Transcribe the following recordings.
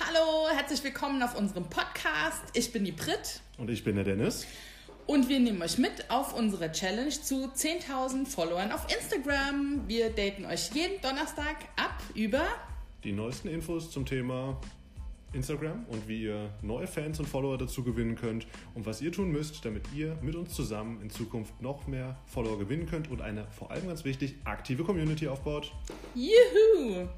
Hallo, herzlich willkommen auf unserem Podcast. Ich bin die Brit Und ich bin der Dennis. und wir nehmen euch mit auf unsere Challenge zu 10.000 Followern auf Instagram. Wir daten euch jeden Donnerstag ab über Die neuesten Infos zum Thema Instagram und wie ihr neue Fans und Follower dazu gewinnen könnt und was ihr tun müsst, damit ihr mit uns zusammen in Zukunft noch mehr Follower gewinnen könnt und eine vor allem ganz wichtig aktive Community aufbaut. Juhu.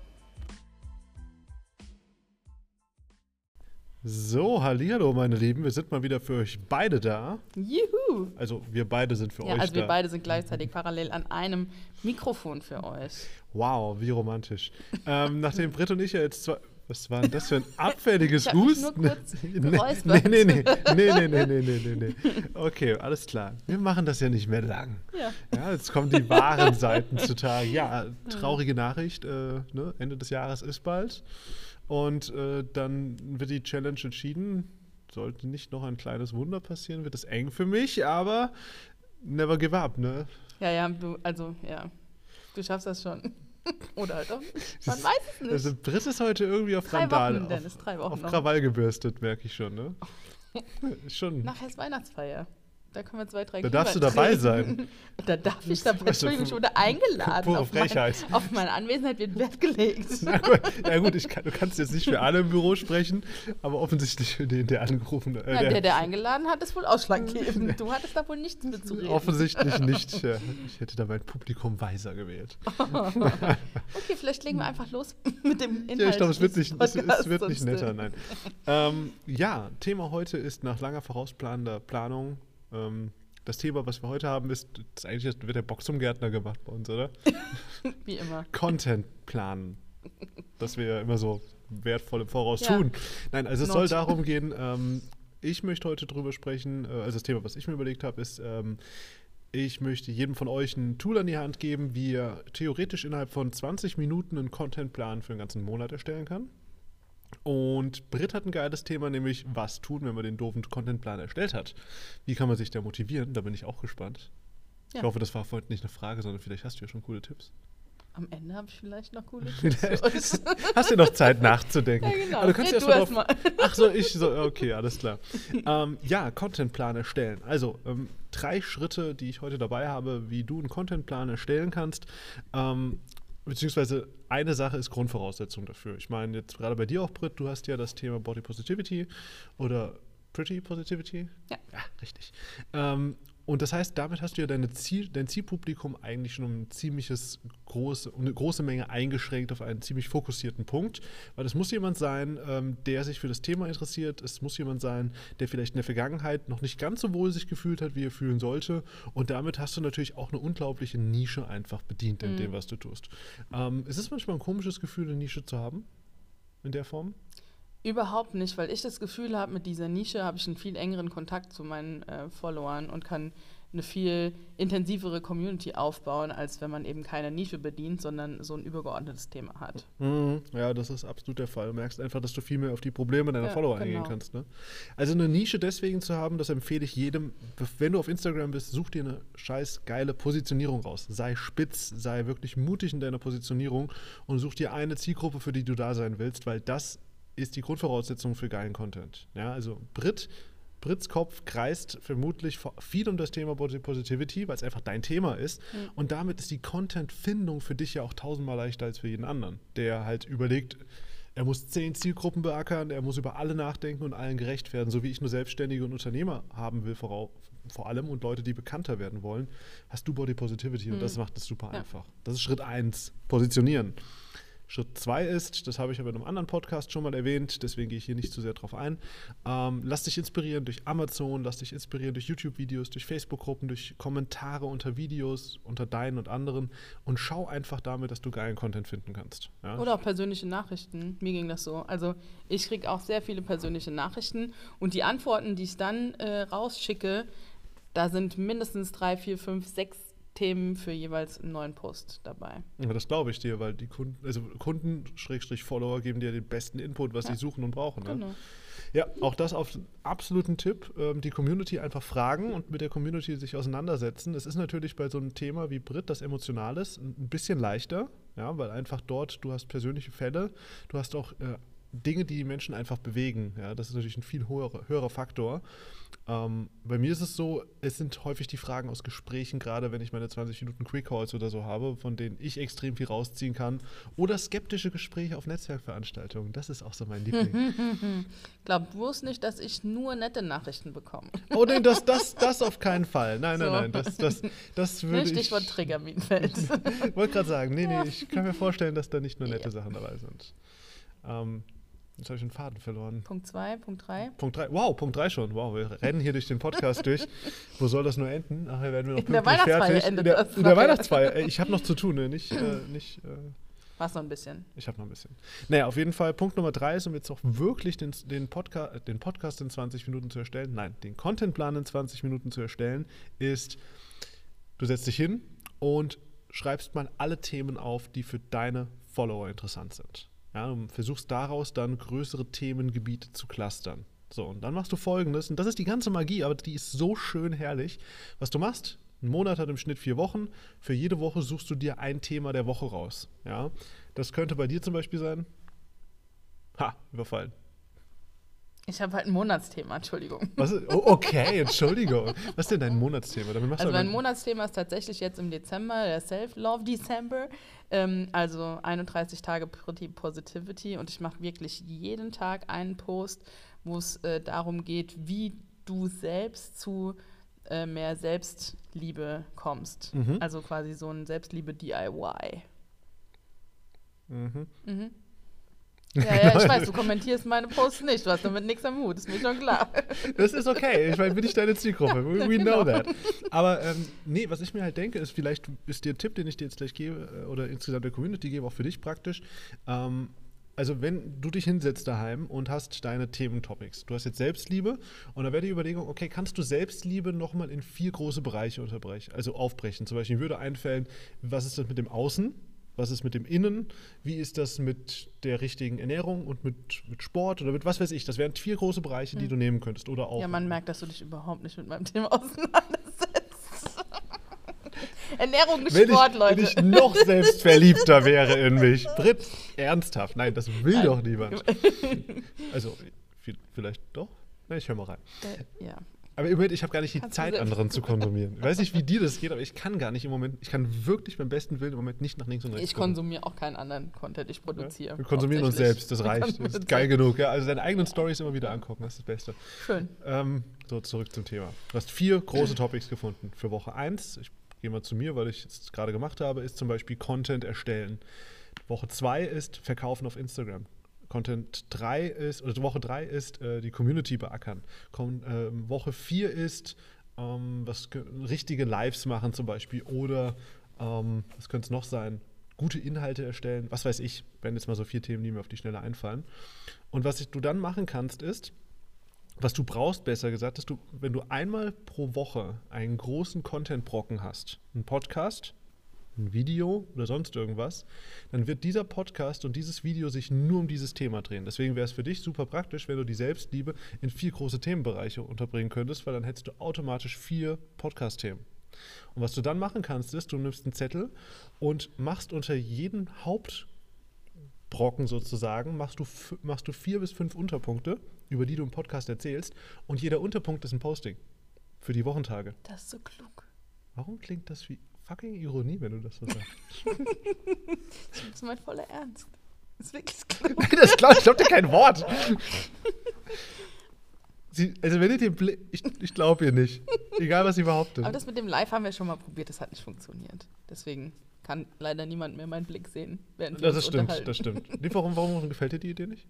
So, hallihallo meine Lieben, wir sind mal wieder für euch beide da. Juhu. Also wir beide sind für Ja, euch also da. wir beide sind gleichzeitig parallel an einem Mikrofon für euch. Wow, wie romantisch. ähm, nachdem Britt und ich ja jetzt zwar. Was war denn das für ein abfälliges Ich Husten? nur kurz nee, geräuspert. nee, nee, nee, nee, nee, nee, nee, nee, nee, nee. Okay, alles klar. Wir machen das ja nicht mehr lang. Ja. Ja, jetzt kommen die wahren Seiten zutage. Ja, traurige Nachricht. Äh, ne? Ende des Jahres ist bald. Und äh, dann wird die Challenge entschieden. Sollte nicht noch ein kleines Wunder passieren, wird es eng für mich, aber never give up, ne? Ja, ja, du, also, ja. Du schaffst das schon. Oder halt auch. Man weiß es nicht. Also Britt ist heute irgendwie auf Drei Randale, Wochen, Dennis, auf, drei Wochen auf noch. Krawall gebürstet, merke ich schon, ne? schon. Nachher ist Weihnachtsfeier. Da können wir zwei, drei Da darfst du dabei trinken. sein. Da darf ich dabei. Also, Entschuldigung, ich wurde eingeladen. pure auf, mein, Frechheit. auf meine Anwesenheit wird Wert gelegt. Na gut, ja gut, ich kann, du kannst jetzt nicht für alle im Büro sprechen, aber offensichtlich für den, der angerufen hat. Äh, Ja, der- der, eingeladen hat, ist wohl ausschlaggebend. Du hattest da wohl nichts mit zu reden. Offensichtlich nicht. Ja. Ich hätte da mein Publikum weiser gewählt. Okay, vielleicht legen wir einfach los mit dem Inhalt. Ja, ich glaube, es wird nicht, es, es wird nicht äh, netter, nein. ähm, ja, Thema heute ist nach langer vorausplanender Planung. Ähm, das Thema, was wir heute haben, ist, ist eigentlich wird der Bock zum Gärtner gemacht bei uns, oder? Wie immer. Content planen. Das wir ja immer so wertvoll im Voraus Ja. tun. Nein, also es Not. soll darum gehen, ähm, ich möchte heute drüber sprechen, äh, also das Thema, was ich mir überlegt habe, ist, ähm, ich möchte jedem von euch ein Tool an die Hand geben, wie er theoretisch innerhalb von 20 Minuten einen Contentplan für den ganzen Monat erstellen kann. Und Britt hat ein geiles Thema, nämlich was tun, wenn man den doofen Contentplan erstellt hat. Wie kann man sich da motivieren? Da bin ich auch gespannt. Ja. Ich hoffe, das war heute nicht eine Frage, sondern vielleicht hast du ja schon coole Tipps. Am Ende habe ich vielleicht noch coole Tipps. Hast du noch Zeit nachzudenken? Ja, genau. Aber du kannst Nee, ja du erst mal. Ach so, ich so, okay, alles klar. ähm, ja, Contentplan erstellen. Also ähm, drei Schritte, die ich heute dabei habe, wie du einen Contentplan erstellen kannst. Ähm, beziehungsweise eine Sache ist Grundvoraussetzung dafür. Ich meine, jetzt gerade bei dir auch, Britt, du hast ja das Thema Body Positivity oder Pretty Positivity. Ja. Ja, richtig. Ähm, und das heißt, damit hast du ja deine Ziel, dein Zielpublikum eigentlich schon um ein ziemliches große, um eine große Menge eingeschränkt auf einen ziemlich fokussierten Punkt. Weil es muss jemand sein, ähm, der sich für das Thema interessiert. Es muss jemand sein, der vielleicht in der Vergangenheit noch nicht ganz so wohl sich gefühlt hat, wie er fühlen sollte. Und damit hast du natürlich auch eine unglaubliche Nische einfach bedient in dem, was du tust. Ähm, ist es manchmal ein komisches Gefühl, eine Nische zu haben? In der Form? Überhaupt nicht, weil ich das Gefühl habe, mit dieser Nische habe ich einen viel engeren Kontakt zu meinen äh, Followern und kann eine viel intensivere Community aufbauen, als wenn man eben keine Nische bedient, sondern so ein übergeordnetes Thema hat. Mhm. Ja, das ist absolut der Fall. Du merkst einfach, dass du viel mehr auf die Probleme deiner Ja, Follower genau. eingehen kannst. Ne? Also eine Nische deswegen zu haben, das empfehle ich jedem. Wenn du auf Instagram bist, such dir eine scheiß geile Positionierung raus. Sei spitz, sei wirklich mutig in deiner Positionierung und such dir eine Zielgruppe, für die du da sein willst, weil das ist die Grundvoraussetzung für geilen Content. Ja, also Brit, Brits Kopf kreist vermutlich vor- viel um das Thema Body Positivity, weil es einfach dein Thema ist. Und damit ist die Content-Findung für dich ja auch tausendmal leichter als für jeden anderen, der halt überlegt, er muss zehn Zielgruppen beackern, er muss über alle nachdenken und allen gerecht werden, so wie ich nur Selbstständige und Unternehmer haben will, vorau- vor allem und Leute, die bekannter werden wollen, hast du Body Positivity und das macht es super Ja. einfach. Das ist Schritt eins, positionieren. Schritt zwei ist, das habe ich aber in einem anderen Podcast schon mal erwähnt, deswegen gehe ich hier nicht zu sehr drauf ein. Ähm, lass dich inspirieren durch Amazon, lass dich inspirieren durch YouTube-Videos, durch Facebook-Gruppen, durch Kommentare unter Videos, unter deinen und anderen und schau einfach damit, dass du geilen Content finden kannst. Ja? Oder auch persönliche Nachrichten. Mir ging das so. Also ich kriege auch sehr viele persönliche Nachrichten und die Antworten, die ich dann äh, rausschicke, da sind mindestens drei, vier, fünf, sechs Themen für jeweils einen neuen Post dabei. Ja, das glaube ich dir, weil die Kunden, also Kunden, Schrägstrich Follower, geben dir den besten Input, was Ja. sie suchen und brauchen. Ne? Genau. Ja, auch das auf absoluten Tipp. Ähm, die Community einfach fragen und mit der Community sich auseinandersetzen. Es ist natürlich bei so einem Thema wie Brit, das emotional ist, ein bisschen leichter, ja, weil einfach dort, du hast persönliche Fälle, du hast auch äh, Dinge, die die Menschen einfach bewegen. Ja, das ist natürlich ein viel höherer, höherer Faktor. Ähm, bei mir ist es so, es sind häufig die Fragen aus Gesprächen, gerade wenn ich meine 20 Minuten Quick Calls oder so habe, von denen ich extrem viel rausziehen kann. Oder skeptische Gespräche auf Netzwerkveranstaltungen. Das ist auch so mein Liebling. Glaubt bloß nicht, dass ich nur nette Nachrichten bekomme. oh nein, das, das, das auf keinen Fall. Nein, nein, So. nein. Das, das, das würde ich. Stichwort Triggerminenfeld. wollte gerade sagen, nee, nee, ich kann mir vorstellen, dass da nicht nur nette Ja. Sachen dabei sind. Ähm, jetzt habe ich den Faden verloren. Punkt 2, Punkt 3. Punkt 3. Wow, Punkt 3 schon. Wow, wir rennen hier durch den Podcast durch. Wo soll das nur enden? Nachher werden wir noch In der Weihnachtsfeier endet in der, das in der. Weihnachtsfeier. Ich habe noch zu tun, ne? Nicht, äh, nicht äh, War's noch ein bisschen. ich habe noch ein bisschen. Naja, auf jeden Fall, Punkt Nummer 3 ist, um jetzt auch wirklich den, den, Podca den Podcast in 20 Minuten zu erstellen, nein, den Contentplan in 20 Minuten zu erstellen, ist, du setzt dich hin und schreibst mal alle Themen auf, die für deine Follower interessant sind. Ja, und versuchst daraus dann größere Themengebiete zu clustern. So, und dann machst du folgendes, und das ist die ganze Magie, aber die ist so schön herrlich. Was du machst, ein Monat hat im Schnitt vier Wochen. Für jede Woche suchst du dir ein Thema der Woche raus. Ja, das könnte bei dir zum Beispiel sein. Ha, überfallen. Ich habe halt ein Monatsthema, Entschuldigung. Was ist, oh, okay, Entschuldigung. Was ist denn dein Monatsthema? Damit machst Also mein Monatsthema ist tatsächlich jetzt im Dezember, der Self-Love December. Ähm, also 31 Tage Pretty Positivity und ich mache wirklich jeden Tag einen Post, wo es äh, darum geht, wie du selbst zu äh, mehr Selbstliebe kommst. Mhm. Also quasi so ein Selbstliebe-DIY. Mhm. Mhm. Ja, ja, ich weiß, du kommentierst meine Posts nicht, du hast damit nichts am Hut, ist mir schon klar. Das ist okay. Ich meine, bin ich deine Zielgruppe. We, we Genau. know that. Aber ähm, nee, was ich mir halt denke, ist, vielleicht ist der Tipp, den ich dir jetzt gleich gebe, äh, oder insgesamt der Community gebe, auch für dich praktisch. Ähm, also, wenn du dich hinsetzt daheim und hast deine Thementopics, du hast jetzt Selbstliebe und dann wäre die Überlegung, okay, kannst du Selbstliebe nochmal in vier große Bereiche unterbrechen, also aufbrechen? Zum Beispiel würde einfällen, was ist das mit dem Außen? Was ist mit dem Innen? Wie ist das mit der richtigen Ernährung und mit, mit Sport oder mit was weiß ich? Das wären vier große Bereiche, die du nehmen könntest. Oder auch. Ja, man merkt, dass du dich überhaupt nicht mit meinem Thema auseinandersetzt. Ernährung und wenn, Sport, ich, Leute. wenn ich noch selbstverliebter wäre in mich. Britt, ernsthaft. Nein, das will Nein. doch niemand. Also, vi- vielleicht doch? Na, ich höre mal rein. Äh, ja. Aber im Moment, ich habe gar nicht die du Zeit, anderen zu konsumieren. Ich weiß nicht, wie dir das geht, aber ich kann gar nicht im Moment, ich kann wirklich beim besten Willen im Moment nicht nach links und rechts Ich konsumiere auch keinen anderen Content, ich produziere. Wir konsumieren uns selbst, das reicht. Das ist geil selbst. genug. Ja? Also deine eigenen Stories immer wieder angucken, das ist das Beste. Schön. Ähm, so, zurück zum Thema. Du hast vier große Topics gefunden. Für Woche 1, ich gehe mal zu mir, weil ich es gerade gemacht habe, ist zum Beispiel Content erstellen. Woche 2 ist Verkaufen auf Instagram. Content 3 ist, oder Woche 3 ist äh, die Community beackern. Kon ähm, Woche 4 ist ähm, was, ge- richtige Lives machen zum Beispiel oder ähm, was könnte es noch sein? Gute Inhalte erstellen, was weiß ich, wenn jetzt mal so vier Themen, die mir auf die Schnelle einfallen. Und was ich, du dann machen kannst, ist, was du brauchst, besser gesagt, ist, du, wenn du einmal pro Woche einen großen Content-Brocken hast, einen Podcast, ein Video oder sonst irgendwas, dann wird dieser Podcast und dieses Video sich nur um dieses Thema drehen. Deswegen wäre es für dich super praktisch, wenn du die Selbstliebe in vier große Themenbereiche unterbringen könntest, weil dann hättest du automatisch vier Podcast-Themen. Und was du dann machen kannst, ist, du nimmst einen Zettel und machst unter jeden Hauptbrocken sozusagen, machst du, machst du vier bis fünf Unterpunkte, über die du im Podcast erzählst. Und jeder Unterpunkt ist ein Posting für die Wochentage. Das ist so klug. Warum klingt das wie fucking Ironie, wenn du das so sagst? Das ist mein voller Ernst. Das ist wirklich klug. das glaub, ich glaube dir kein Wort. Sie, also wenn ihr den Blick, ich, ich glaube ihr nicht. Egal, was sie behauptet. Aber das mit dem Live haben wir schon mal probiert, das hat nicht funktioniert. Deswegen kann leider niemand mehr meinen Blick sehen, während wir das, uns stimmt, unterhalten. das stimmt. Nee, warum, warum gefällt dir die Idee nicht?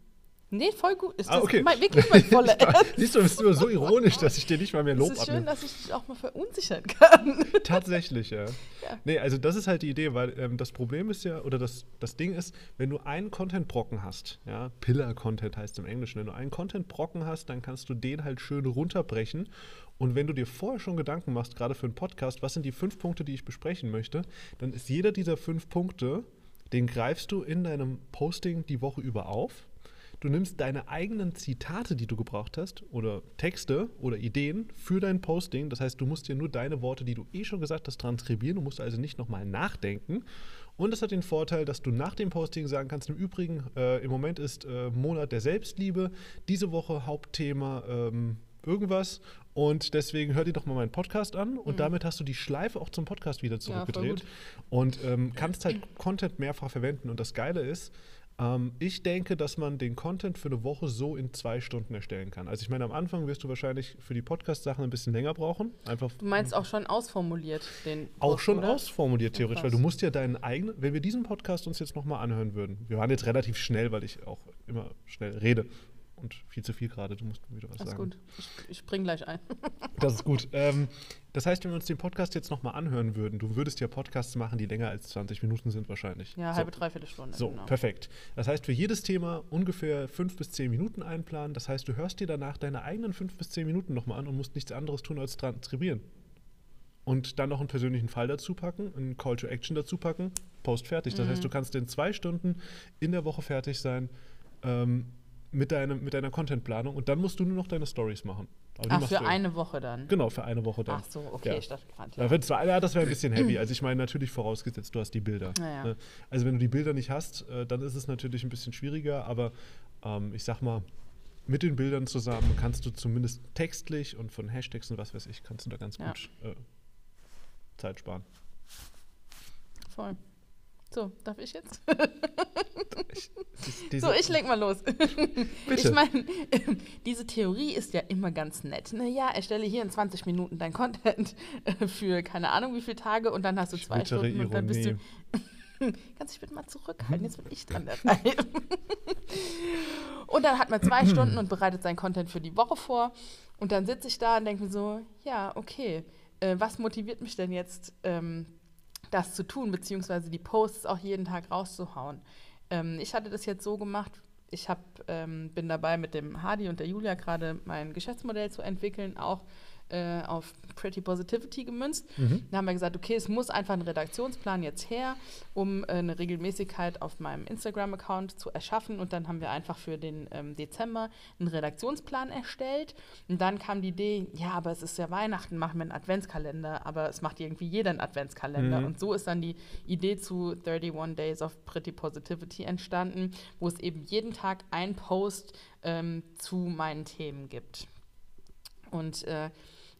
Nee, voll gut. Ist Ah, das okay. mein, wirklich mein voller Ernst? Siehst du, bist du so ironisch, dass ich dir nicht mal mehr Es Lob ist schön, abnehme. dass ich dich auch mal verunsichern kann. Tatsächlich, ja. Ja. Nee, also das ist halt die Idee, weil ähm, das Problem ist ja, oder das, das Ding ist, wenn du einen Content-Brocken hast, ja, Pillar-Content heißt im Englischen, wenn du einen Content-Brocken hast, dann kannst du den halt schön runterbrechen. Und wenn du dir vorher schon Gedanken machst, gerade für einen Podcast, was sind die fünf Punkte, die ich besprechen möchte, dann ist jeder dieser fünf Punkte, den greifst du in deinem Posting die Woche über auf. Du nimmst deine eigenen Zitate, die du gebraucht hast, oder Texte oder Ideen für dein Posting. Das heißt, du musst dir nur deine Worte, die du eh schon gesagt hast, transkribieren. Du musst also nicht nochmal nachdenken. Und das hat den Vorteil, dass du nach dem Posting sagen kannst, im Übrigen, äh, im Moment ist äh, Monat der Selbstliebe, diese Woche Hauptthema ähm, irgendwas. Und deswegen hör dir doch mal meinen Podcast an und damit hast du die Schleife auch zum Podcast wieder Mhm. Ja, zurückgedreht und ähm, kannst halt Content mehrfach verwenden. Und das Geile ist, ähm, ich denke, dass man den Content für eine Woche so in zwei Stunden erstellen kann. Also ich meine, am Anfang wirst du wahrscheinlich für die Podcast-Sachen ein bisschen länger brauchen. Einfach Du meinst auch schon ausformuliert den auch Post, schon oder? ausformuliert theoretisch, weil du musst ja deinen eigenen, wenn wir diesen Podcast uns jetzt nochmal anhören würden, wir waren jetzt relativ schnell, weil ich auch immer schnell rede und viel zu viel gerade, du musst wieder was Alles sagen. gut. Ich, ich spring gleich ein. Das ist gut. Ähm, das heißt, wenn wir uns den Podcast jetzt nochmal anhören würden, du würdest ja Podcasts machen, die länger als 20 Minuten sind wahrscheinlich. Ja, so. halbe, dreiviertel Stunde. So, genau. perfekt. Das heißt, für jedes Thema ungefähr fünf bis zehn Minuten einplanen. Das heißt, du hörst dir danach deine eigenen fünf bis zehn Minuten nochmal an und musst nichts anderes tun als transkribieren. Und dann noch einen persönlichen Fall dazu packen, einen Call to Action dazu packen, Post fertig. Das Mhm. heißt, du kannst in zwei Stunden in der Woche fertig sein ähm, mit, deinem, mit deiner Contentplanung und dann musst du nur noch deine Stories machen. Aber Ach, für ja. eine Woche dann. Genau, für eine Woche dann. Ach so, okay, Ja. ich dachte gerade. Ja, ja, das wäre ein bisschen heavy. Also ich meine, natürlich vorausgesetzt, du hast die Bilder. Naja. ne? Also wenn du die Bilder nicht hast, äh, dann ist es natürlich ein bisschen schwieriger, aber ähm, ich sag mal, mit den Bildern zusammen kannst du zumindest textlich und von Hashtags und was weiß ich, kannst du da ganz Ja. gut äh, Zeit sparen. Voll. So, darf ich jetzt? Diese- So, ich leg mal los. Ich meine, diese Theorie ist ja immer ganz nett. Naja, erstelle hier in 20 Minuten dein Content äh, für keine Ahnung wie viele Tage und dann hast du zwei Bittere Stunden und dann bist du. Ironie. Kannst dich bitte mal zurückhalten, jetzt bin ich dran Reihe. und dann hat man zwei Stunden und bereitet seinen Content für die Woche vor. Und dann sitze ich da und denke mir so, ja, okay, äh, was motiviert mich denn jetzt, ähm, das zu tun, beziehungsweise die Posts auch jeden Tag rauszuhauen? Ähm, ich hatte das jetzt so gemacht, ich hab, ähm, bin dabei mit dem Hardy und der Julia gerade mein Geschäftsmodell zu entwickeln, auch äh, auf Pretty Positivity gemünzt. Mhm. Dann haben wir gesagt, okay, es muss einfach ein Redaktionsplan jetzt her, um äh, eine Regelmäßigkeit auf meinem Instagram-Account zu erschaffen. Und dann haben wir einfach für den ähm, Dezember einen Redaktionsplan erstellt. Und dann kam die Idee, ja, aber es ist ja Weihnachten, machen wir einen Adventskalender, aber es macht irgendwie jeder einen Adventskalender. Mhm. Und so ist dann die Idee zu 31 Days of Pretty Positivity entstanden, wo es eben jeden Tag einen Post ähm, zu meinen Themen gibt. Und äh,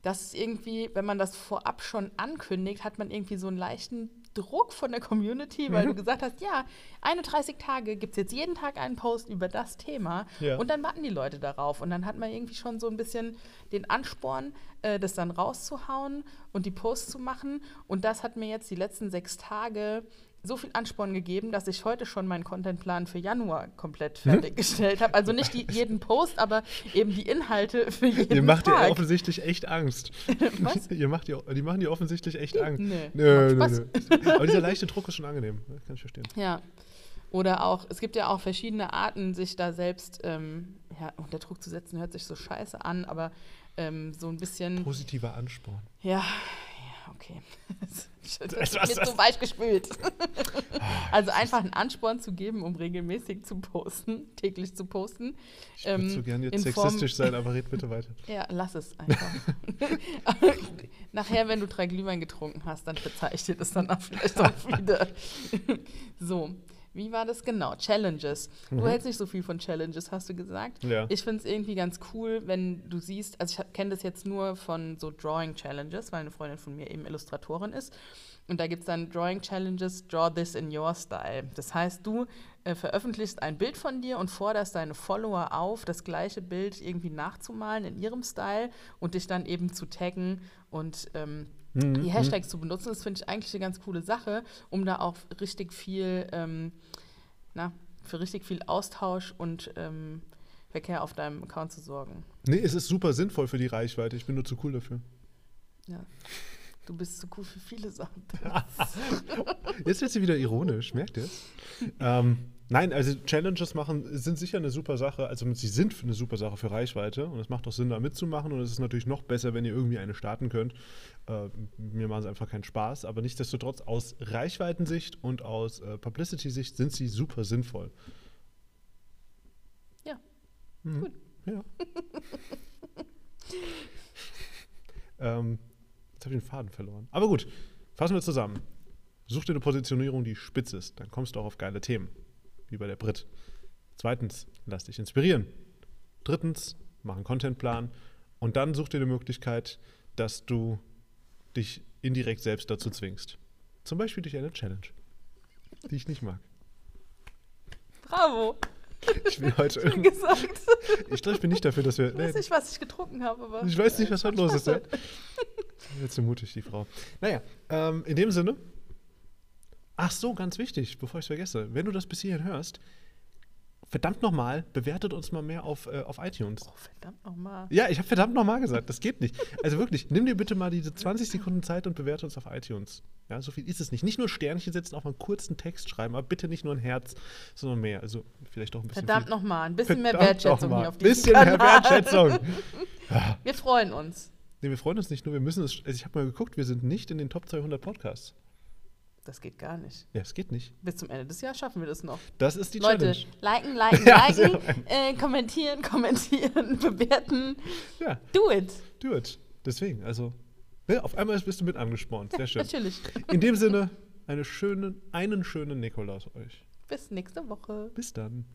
das ist irgendwie, wenn man das vorab schon ankündigt, hat man irgendwie so einen leichten Druck von der Community, weil Mhm. du gesagt hast, ja, 31 Tage gibt es jetzt jeden Tag einen Post über das Thema Ja. und dann warten die Leute darauf und dann hat man irgendwie schon so ein bisschen den Ansporn, äh, das dann rauszuhauen und die Posts zu machen und das hat mir jetzt die letzten sechs Tage so viel Ansporn gegeben, dass ich heute schon meinen Contentplan für Januar komplett Mhm. fertiggestellt habe. Also nicht die, jeden Post, aber eben die Inhalte für jeden Ihr macht Tag. dir offensichtlich echt Angst. Was? ihr macht ihr, die machen dir offensichtlich echt Angst. Nee, Nö, nö, nö. Aber dieser leichte Druck ist schon angenehm. Das kann ich verstehen. Ja. Oder auch, es gibt ja auch verschiedene Arten, sich da selbst ähm, ja, unter Druck zu setzen, hört sich so scheiße an, aber ähm, so ein bisschen. Positiver Ansporn. Ja, okay. Das ist mir zu weich gespült. also einfach einen Ansporn zu geben, um regelmäßig zu posten, täglich zu posten. Ich würde Ähm, so gerne jetzt sexistisch sein, aber red bitte weiter. Ja, lass es einfach. Nachher, wenn du drei Glühwein getrunken hast, dann verzeih ich dir das dann auch vielleicht auch wieder. so, wie war das genau? Challenges. Du Mhm. hältst nicht so viel von Challenges, hast du gesagt. Ja. Ich finde es irgendwie ganz cool, wenn du siehst, also ich kenne das jetzt nur von so Drawing Challenges, weil eine Freundin von mir eben Illustratorin ist. Und da gibt es dann Drawing Challenges, Draw This in Your Style. Das heißt, du äh, veröffentlichst ein Bild von dir und forderst deine Follower auf, das gleiche Bild irgendwie nachzumalen in ihrem Style und dich dann eben zu taggen und ähm, Mhm, die Hashtags zu benutzen. Das finde ich eigentlich eine ganz coole Sache, um da auch richtig viel, ähm, na, für richtig viel Austausch und ähm, Verkehr auf deinem Account zu sorgen. Nee, es ist super sinnvoll für die Reichweite. Ich bin nur zu cool dafür. Ja. Du bist so cool für viele Sachen. Jetzt wird sie wieder ironisch, merkt ihr? ähm, nein, also Challenges machen sind sicher eine super Sache. Also sie sind eine super Sache für Reichweite und es macht auch Sinn, da mitzumachen. Und es ist natürlich noch besser, wenn ihr irgendwie eine starten könnt. Äh, mir machen sie einfach keinen Spaß, aber nichtsdestotrotz aus Reichweitensicht und aus äh, Publicity-Sicht sind sie super sinnvoll. Ja. Mhm. Gut. Ja. ähm, jetzt habe ich den Faden verloren. Aber gut, fassen wir zusammen. Such dir eine Positionierung, die spitz ist. Dann kommst du auch auf geile Themen, wie bei der Brit. Zweitens, lass dich inspirieren. Drittens, mach einen Contentplan. Und dann such dir eine Möglichkeit, dass du dich indirekt selbst dazu zwingst. Zum Beispiel durch eine Challenge, die ich nicht mag. Bravo. Ich will heute irgendwie. gesagt. Ich glaube, ich bin nicht dafür, dass wir. Ich weiß nicht, was ich getrunken habe, aber. Ich weiß nicht, was heute los ist. Ja? Jetzt so mutig, die Frau. Naja, ähm, in dem Sinne. Ach so, ganz wichtig, bevor ich es vergesse. Wenn du das bis hierhin hörst, verdammt nochmal, bewertet uns mal mehr auf, äh, auf iTunes. Oh, verdammt nochmal. Ja, ich habe verdammt nochmal gesagt, das geht nicht. Also wirklich, nimm dir bitte mal diese 20 Sekunden Zeit und bewerte uns auf iTunes. Ja, so viel ist es nicht. Nicht nur Sternchen setzen, auch mal einen kurzen Text schreiben, aber bitte nicht nur ein Herz, sondern mehr. Also vielleicht auch ein bisschen. Verdammt nochmal. Ein bisschen mehr Wertschätzung hier auf diesem Bisschen mehr. Wertschätzung. Wir freuen uns. Nee, wir freuen uns nicht nur, wir müssen es. Also ich habe mal geguckt, wir sind nicht in den Top 200 Podcasts. Das geht gar nicht. Ja, es geht nicht. Bis zum Ende des Jahres schaffen wir das noch. Das ist die Leute, Challenge. liken, liken, liken, äh, kommentieren, kommentieren, bewerten. Ja, Do it. do it. Deswegen, also, ne, auf einmal bist du mit angespornt. Sehr schön. Natürlich. In dem Sinne, eine schöne, einen schönen Nikolaus euch. Bis nächste Woche. Bis dann.